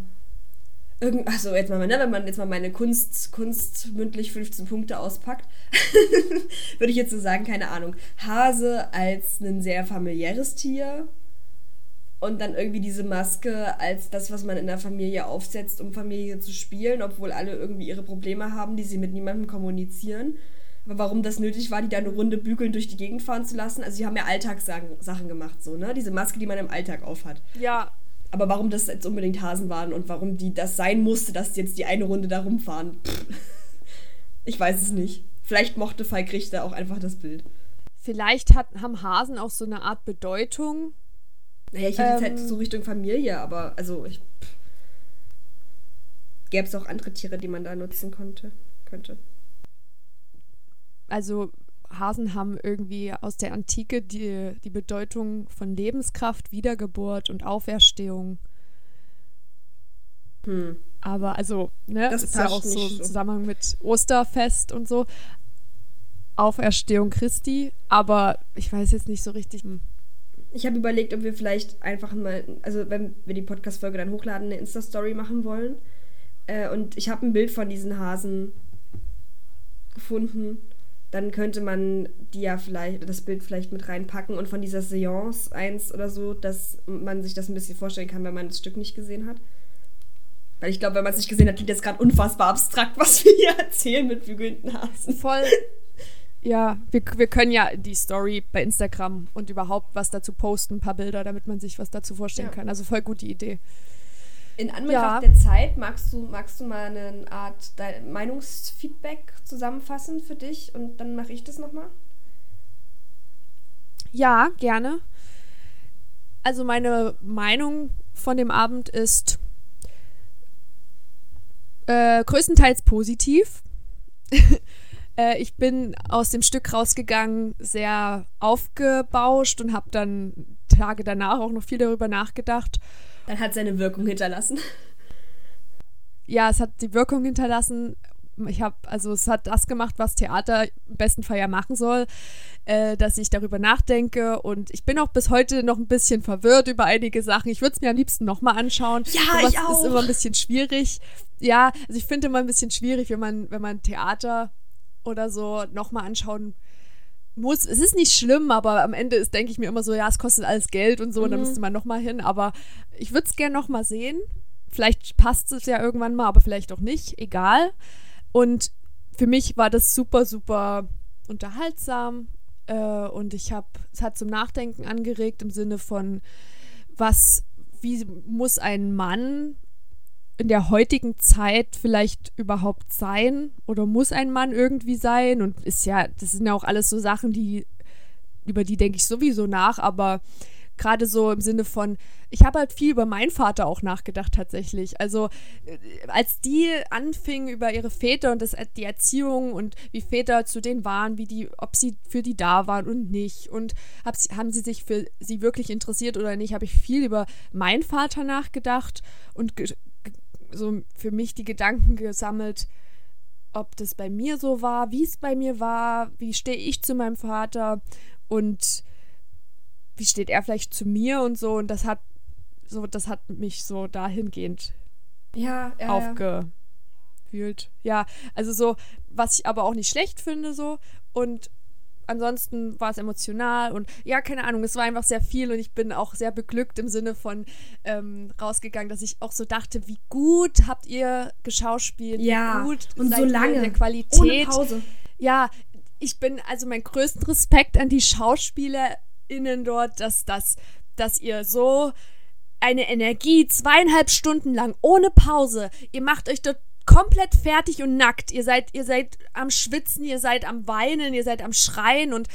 irgend, also jetzt mal, ne, wenn man jetzt mal meine Kunst, Kunst mündlich 15 Punkte auspackt, *laughs* würde ich jetzt so sagen, keine Ahnung, Hase als ein sehr familiäres Tier, und dann irgendwie diese Maske als das, was man in der Familie aufsetzt, um Familie zu spielen, obwohl alle irgendwie ihre Probleme haben, die sie mit niemandem kommunizieren. Aber warum das nötig war, die da eine Runde bügeln durch die Gegend fahren zu lassen? Also, sie haben ja Alltagssachen gemacht, so, ne? Diese Maske, die man im Alltag aufhat. Ja. Aber warum das jetzt unbedingt Hasen waren und warum die das sein musste, dass jetzt die eine Runde da rumfahren, Pff. ich weiß es nicht. Vielleicht mochte Falk Richter auch einfach das Bild. Vielleicht hat, haben Hasen auch so eine Art Bedeutung, naja, ich hätte ähm, jetzt halt so Richtung Familie, aber also ich. Gäbe es auch andere Tiere, die man da nutzen konnte, könnte. Also Hasen haben irgendwie aus der Antike die, die Bedeutung von Lebenskraft, Wiedergeburt und Auferstehung. Hm. Aber also, ne, das ist ja auch so im Zusammenhang mit Osterfest und so. Auferstehung Christi, aber ich weiß jetzt nicht so richtig. Hm. Ich habe überlegt, ob wir vielleicht einfach mal, also wenn wir die Podcast-Folge dann hochladen, eine Insta-Story machen wollen. Äh, und ich habe ein Bild von diesen Hasen gefunden. Dann könnte man die ja vielleicht, das Bild vielleicht mit reinpacken und von dieser Seance eins oder so, dass man sich das ein bisschen vorstellen kann, wenn man das Stück nicht gesehen hat. Weil ich glaube, wenn man es nicht gesehen hat, klingt das gerade unfassbar abstrakt, *laughs* was wir hier erzählen mit bügelnden Hasen. Voll. Ja, wir, wir können ja die Story bei Instagram und überhaupt was dazu posten, ein paar Bilder, damit man sich was dazu vorstellen ja. kann. Also voll gute Idee. In Anbetracht ja. der Zeit, magst du, magst du mal eine Art Meinungsfeedback zusammenfassen für dich und dann mache ich das nochmal? Ja, gerne. Also meine Meinung von dem Abend ist äh, größtenteils positiv. *laughs* äh, ich bin aus dem Stück rausgegangen, sehr aufgebauscht und habe dann Tage danach auch noch viel darüber nachgedacht. Dann hat seine Wirkung hinterlassen. Ja, es hat die Wirkung hinterlassen. Ich habe, also es hat das gemacht, was Theater im besten Fall ja machen soll, äh, dass ich darüber nachdenke und ich bin auch bis heute noch ein bisschen verwirrt über einige Sachen. Ich würde es mir am liebsten nochmal anschauen. Ja, Sowas ich auch. ist immer ein bisschen schwierig. Ja, also ich finde immer ein bisschen schwierig, wenn man, wenn man Theater oder so nochmal anschauen muss. Es ist nicht schlimm, aber am Ende ist, denke ich mir immer so, ja, es kostet alles Geld und so, mhm. und da müsste man nochmal hin. Aber ich würde es gerne nochmal sehen. Vielleicht passt es ja irgendwann mal, aber vielleicht auch nicht. Egal. Und für mich war das super, super unterhaltsam. Äh, und ich habe, es hat zum Nachdenken angeregt im Sinne von, was, wie muss ein Mann in der heutigen Zeit vielleicht überhaupt sein? Oder muss ein Mann irgendwie sein? Und ist ja, das sind ja auch alles so Sachen, die über die denke ich sowieso nach, aber gerade so im Sinne von, ich habe halt viel über meinen Vater auch nachgedacht tatsächlich. Also äh, als die anfingen über ihre Väter und das, die Erziehung und wie Väter zu denen waren, wie die, ob sie für die da waren und nicht. Und hab, haben sie sich für sie wirklich interessiert oder nicht, habe ich viel über meinen Vater nachgedacht und so für mich die Gedanken gesammelt, ob das bei mir so war, wie es bei mir war, wie stehe ich zu meinem Vater und wie steht er vielleicht zu mir und so. Und das hat so, das hat mich so dahingehend ja, ja, aufgefühlt. Ja. ja, also so, was ich aber auch nicht schlecht finde, so. Und ansonsten war es emotional und ja, keine Ahnung, es war einfach sehr viel und ich bin auch sehr beglückt im Sinne von ähm, rausgegangen, dass ich auch so dachte, wie gut habt ihr geschauspielt, ja, wie gut und so lange, der Qualität. Ohne Pause. Ja, ich bin also mein größten Respekt an die SchauspielerInnen dort, dass das, dass ihr so eine Energie zweieinhalb Stunden lang ohne Pause, ihr macht euch dort komplett fertig und nackt. Ihr seid, ihr seid am Schwitzen, ihr seid am Weinen, ihr seid am Schreien und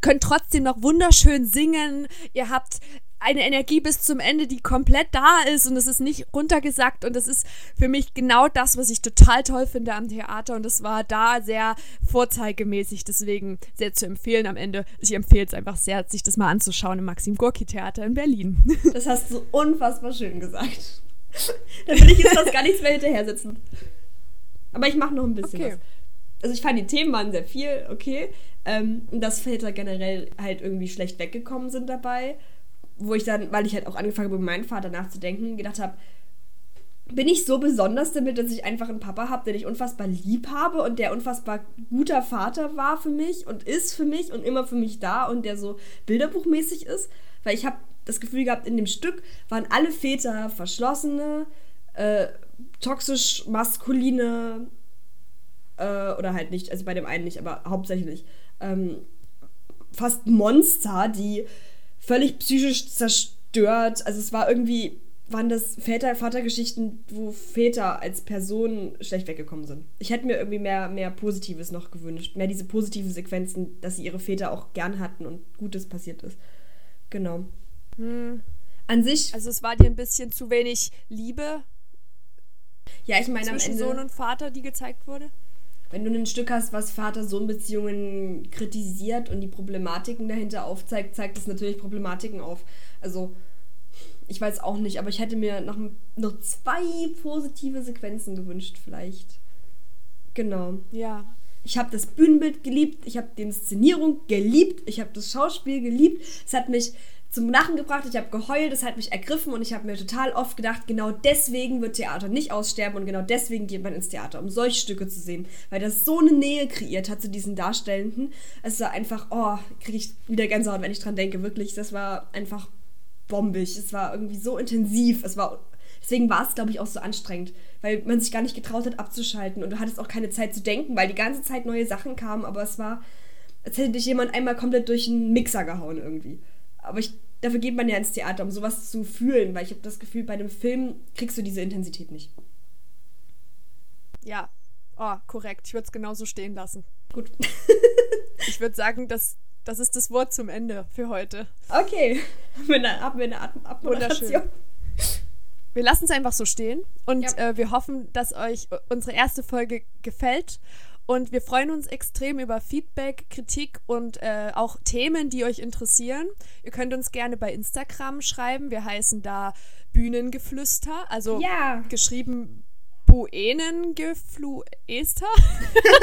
könnt trotzdem noch wunderschön singen. Ihr habt eine Energie bis zum Ende, die komplett da ist und es ist nicht runtergesackt und das ist für mich genau das, was ich total toll finde am Theater und es war da sehr vorzeigemäßig, deswegen sehr zu empfehlen am Ende. Ich empfehle es einfach sehr, sich das mal anzuschauen im Maxim Gorki Theater in Berlin. *laughs* Das hast du unfassbar schön gesagt. *laughs* da will ich jetzt fast gar nichts mehr hinterher sitzen. Aber ich mache noch ein bisschen okay. was. Also ich fand die Themen waren sehr viel, okay. Ähm, dass Väter generell halt irgendwie schlecht weggekommen sind dabei. Wo ich dann, weil ich halt auch angefangen habe, über meinen Vater nachzudenken, gedacht habe, bin ich so besonders damit, dass ich einfach einen Papa habe, den ich unfassbar lieb habe und der unfassbar guter Vater war für mich und ist für mich und immer für mich da und der so bilderbuchmäßig ist. Weil ich habe das Gefühl gehabt, in dem Stück waren alle Väter verschlossene, äh, toxisch maskuline, äh, oder halt nicht, also bei dem einen nicht, aber hauptsächlich, ähm, fast Monster, die völlig psychisch zerstört, also es war irgendwie, waren das Väter, Vatergeschichten, wo Väter als Personen schlecht weggekommen sind. Ich hätte mir irgendwie mehr, mehr Positives noch gewünscht, mehr diese positiven Sequenzen, dass sie ihre Väter auch gern hatten und Gutes passiert ist. Genau. Hm. An sich. Also es war dir ein bisschen zu wenig Liebe. Ja, ich meine am Ende. Sohn und Vater, die gezeigt wurde. Wenn du ein Stück hast, was Vater-Sohn-Beziehungen kritisiert und die Problematiken dahinter aufzeigt, zeigt es natürlich Problematiken auf. Also, ich weiß auch nicht, aber ich hätte mir noch, noch zwei positive Sequenzen gewünscht, vielleicht. Genau. Ja. Ich habe das Bühnenbild geliebt, ich habe die Inszenierung geliebt, ich habe das Schauspiel geliebt. Es hat mich zum Lachen gebracht, ich habe geheult, es hat mich ergriffen und ich habe mir total oft gedacht, genau deswegen wird Theater nicht aussterben und genau deswegen geht man ins Theater, um solche Stücke zu sehen, weil das so eine Nähe kreiert hat zu diesen Darstellenden. Es war einfach, oh, kriege ich wieder Gänsehaut, wenn ich dran denke, wirklich, das war einfach bombig, es war irgendwie so intensiv, es war Deswegen war es, glaube ich, auch so anstrengend, weil man sich gar nicht getraut hat, abzuschalten. Und du hattest auch keine Zeit zu denken, weil die ganze Zeit neue Sachen kamen, aber es war, als hätte dich jemand einmal komplett durch einen Mixer gehauen irgendwie. Aber ich, dafür geht man ja ins Theater, um sowas zu fühlen, weil ich habe das Gefühl, bei einem Film kriegst du diese Intensität nicht. Ja, oh, korrekt. Ich würde es genauso stehen lassen. Gut. *laughs* ich würde sagen, das, das ist das Wort zum Ende für heute. Okay. Haben wir eine, haben wir eine Abmoderation? Wir lassen es einfach so stehen und ja. äh, wir hoffen, dass euch unsere erste Folge gefällt und wir freuen uns extrem über Feedback, Kritik und äh, auch Themen, die euch interessieren. Ihr könnt uns gerne bei Instagram schreiben. Wir heißen da Bühnengeflüster, also ja. geschrieben Buenengefluester,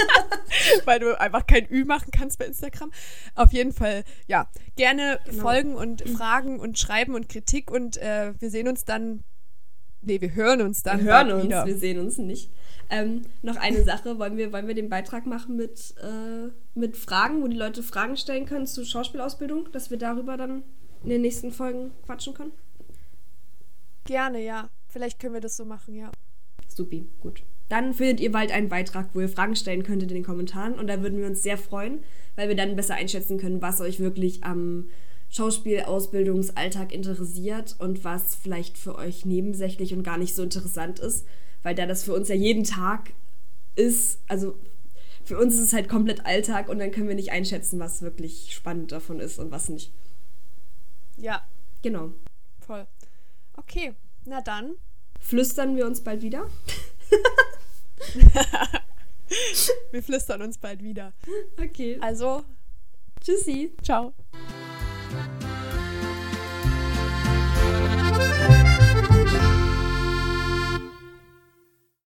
*laughs* weil du einfach kein Ü machen kannst bei Instagram. Auf jeden Fall, ja, gerne genau. folgen und fragen und schreiben und Kritik und äh, wir sehen uns dann. Nee, wir hören uns dann. Wir hören uns, wieder. wir sehen uns nicht. Ähm, noch eine Sache, wollen wir, wollen wir den Beitrag machen mit, äh, mit Fragen, wo die Leute Fragen stellen können zur Schauspielausbildung, dass wir darüber dann in den nächsten Folgen quatschen können? Gerne, ja. Vielleicht können wir das so machen, ja. Supi, gut. Dann findet ihr bald einen Beitrag, wo ihr Fragen stellen könntet in den Kommentaren und da würden wir uns sehr freuen, weil wir dann besser einschätzen können, was euch wirklich am Schauspielausbildungsalltag interessiert und was vielleicht für euch nebensächlich und gar nicht so interessant ist weil da das für uns ja jeden Tag ist, also für uns ist es halt komplett Alltag und dann können wir nicht einschätzen, was wirklich spannend davon ist und was nicht. Ja. Genau. Voll. Okay, na dann. Flüstern wir uns bald wieder? *laughs* wir flüstern uns bald wieder. Okay. Also, tschüssi. Ciao.